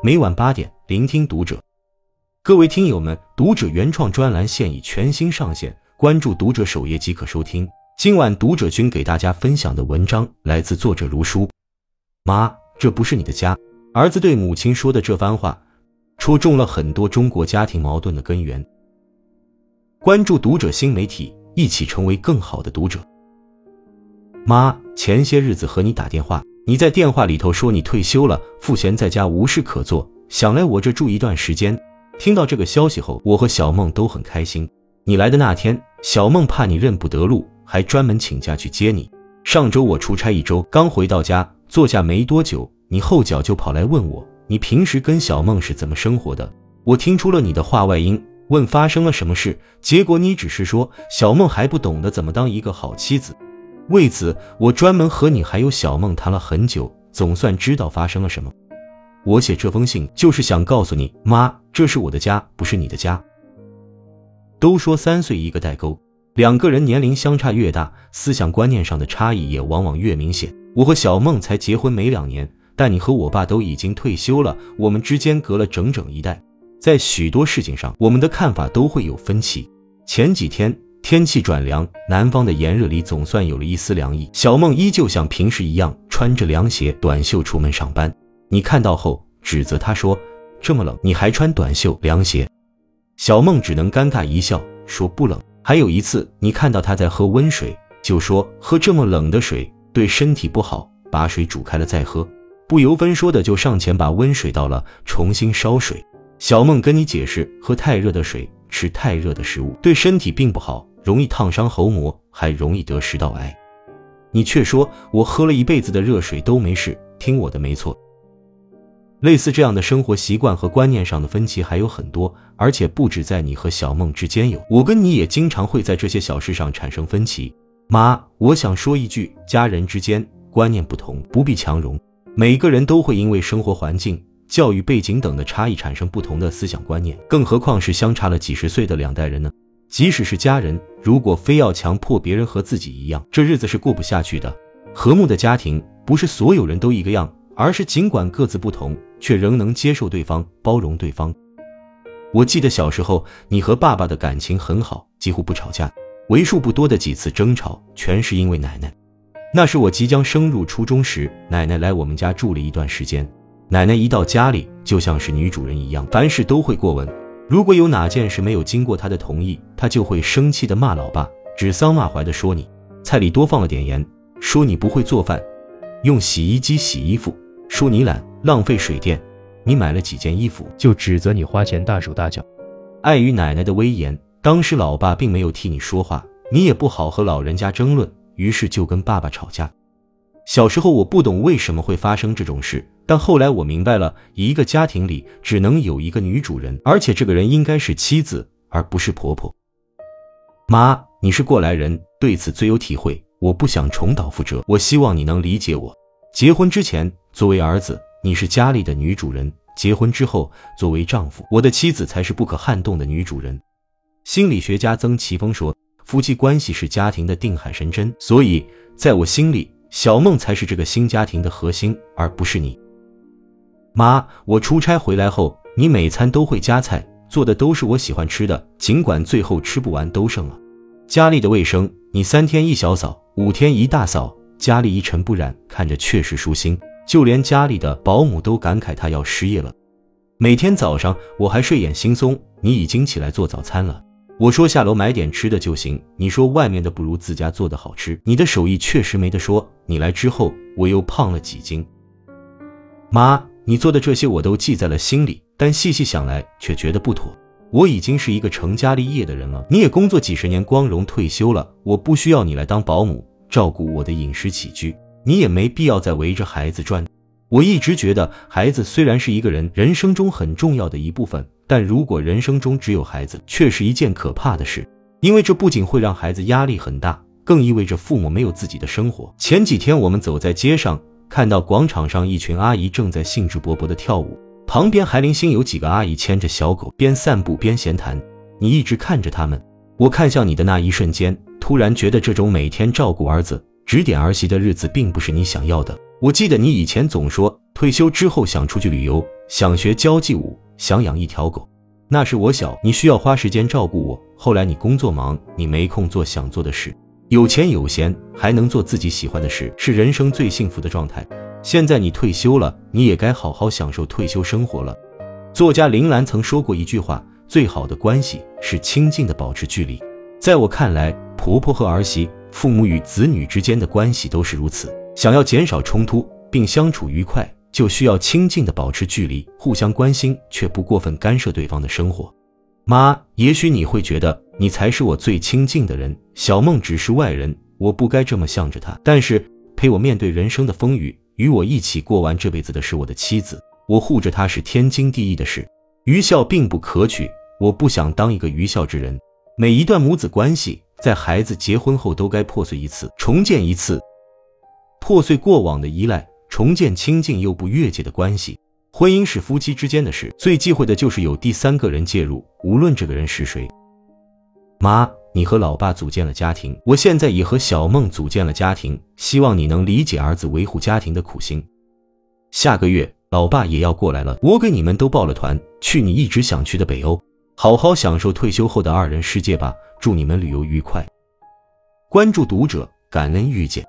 每晚八点，聆听读者。各位听友们，读者原创专栏现已全新上线，关注读者首页即可收听。今晚读者君给大家分享的文章来自作者如书。妈，这不是你的家。儿子对母亲说的这番话，戳中了很多中国家庭矛盾的根源。关注读者新媒体，一起成为更好的读者。妈，前些日子和你打电话，你在电话里头说你退休了，赋闲在家无事可做，想来我这住一段时间。听到这个消息后，我和小梦都很开心。你来的那天，小梦怕你认不得路，还专门请假去接你。上周我出差一周，刚回到家，坐下没多久，你后脚就跑来问我，你平时跟小梦是怎么生活的？我听出了你的话外音，问发生了什么事，结果你只是说小梦还不懂得怎么当一个好妻子。为此，我专门和你还有小梦谈了很久，总算知道发生了什么。我写这封信就是想告诉你，妈，这是我的家，不是你的家。都说三岁一个代沟，两个人年龄相差越大，思想观念上的差异也往往越明显。我和小梦才结婚没两年，但你和我爸都已经退休了，我们之间隔了整整一代，在许多事情上，我们的看法都会有分歧。前几天。天气转凉，南方的炎热里总算有了一丝凉意。小梦依旧像平时一样穿着凉鞋、短袖出门上班。你看到后指责她说：“这么冷，你还穿短袖凉鞋？”小梦只能尴尬一笑，说：“不冷。”还有一次，你看到她在喝温水，就说：“喝这么冷的水对身体不好，把水煮开了再喝。”不由分说的就上前把温水倒了，重新烧水。小梦跟你解释：喝太热的水，吃太热的食物对身体并不好。容易烫伤喉膜，还容易得食道癌。你却说我喝了一辈子的热水都没事，听我的没错。类似这样的生活习惯和观念上的分歧还有很多，而且不止在你和小梦之间有，我跟你也经常会在这些小事上产生分歧。妈，我想说一句，家人之间观念不同，不必强融。每个人都会因为生活环境、教育背景等的差异产生不同的思想观念，更何况是相差了几十岁的两代人呢？即使是家人，如果非要强迫别人和自己一样，这日子是过不下去的。和睦的家庭不是所有人都一个样，而是尽管各自不同，却仍能接受对方、包容对方。我记得小时候，你和爸爸的感情很好，几乎不吵架，为数不多的几次争吵，全是因为奶奶。那是我即将升入初中时，奶奶来我们家住了一段时间。奶奶一到家里，就像是女主人一样，凡事都会过问。如果有哪件事没有经过她的同意，她就会生气的骂老爸，指桑骂槐的说你菜里多放了点盐，说你不会做饭，用洗衣机洗衣服，说你懒，浪费水电。你买了几件衣服，就指责你花钱大手大脚。碍于奶奶的威严，当时老爸并没有替你说话，你也不好和老人家争论，于是就跟爸爸吵架。小时候我不懂为什么会发生这种事，但后来我明白了，一个家庭里只能有一个女主人，而且这个人应该是妻子，而不是婆婆。妈，你是过来人，对此最有体会。我不想重蹈覆辙，我希望你能理解我。结婚之前，作为儿子，你是家里的女主人；结婚之后，作为丈夫，我的妻子才是不可撼动的女主人。心理学家曾奇峰说，夫妻关系是家庭的定海神针，所以在我心里。小梦才是这个新家庭的核心，而不是你。妈，我出差回来后，你每餐都会夹菜，做的都是我喜欢吃的，尽管最后吃不完都剩了。家里的卫生，你三天一小扫，五天一大扫，家里一尘不染，看着确实舒心。就连家里的保姆都感慨她要失业了。每天早上我还睡眼惺忪，你已经起来做早餐了。我说下楼买点吃的就行，你说外面的不如自家做的好吃，你的手艺确实没得说。你来之后，我又胖了几斤。妈，你做的这些我都记在了心里，但细细想来却觉得不妥。我已经是一个成家立业的人了，你也工作几十年，光荣退休了，我不需要你来当保姆，照顾我的饮食起居，你也没必要再围着孩子转。我一直觉得，孩子虽然是一个人人生中很重要的一部分。但如果人生中只有孩子，却是一件可怕的事，因为这不仅会让孩子压力很大，更意味着父母没有自己的生活。前几天我们走在街上，看到广场上一群阿姨正在兴致勃勃的跳舞，旁边还零星有几个阿姨牵着小狗，边散步边闲谈。你一直看着他们，我看向你的那一瞬间，突然觉得这种每天照顾儿子、指点儿媳的日子并不是你想要的。我记得你以前总说。退休之后想出去旅游，想学交际舞，想养一条狗。那时我小，你需要花时间照顾我。后来你工作忙，你没空做想做的事。有钱有闲，还能做自己喜欢的事，是人生最幸福的状态。现在你退休了，你也该好好享受退休生活了。作家林兰曾说过一句话：最好的关系是亲近的保持距离。在我看来，婆婆和儿媳、父母与子女之间的关系都是如此。想要减少冲突并相处愉快，就需要亲近的保持距离，互相关心，却不过分干涉对方的生活。妈，也许你会觉得你才是我最亲近的人，小梦只是外人，我不该这么向着她。但是陪我面对人生的风雨，与我一起过完这辈子的是我的妻子，我护着她是天经地义的事。愚孝并不可取，我不想当一个愚孝之人。每一段母子关系，在孩子结婚后都该破碎一次，重建一次，破碎过往的依赖，重建亲近又不越界的关系。婚姻是夫妻之间的事，最忌讳的就是有第三个人介入，无论这个人是谁。妈，你和老爸组建了家庭，我现在也和小梦组建了家庭，希望你能理解儿子维护家庭的苦心。下个月，老爸也要过来了，我给你们都报了团，去你一直想去的北欧，好好享受退休后的二人世界吧。祝你们旅游愉快。关注读者，感恩遇见。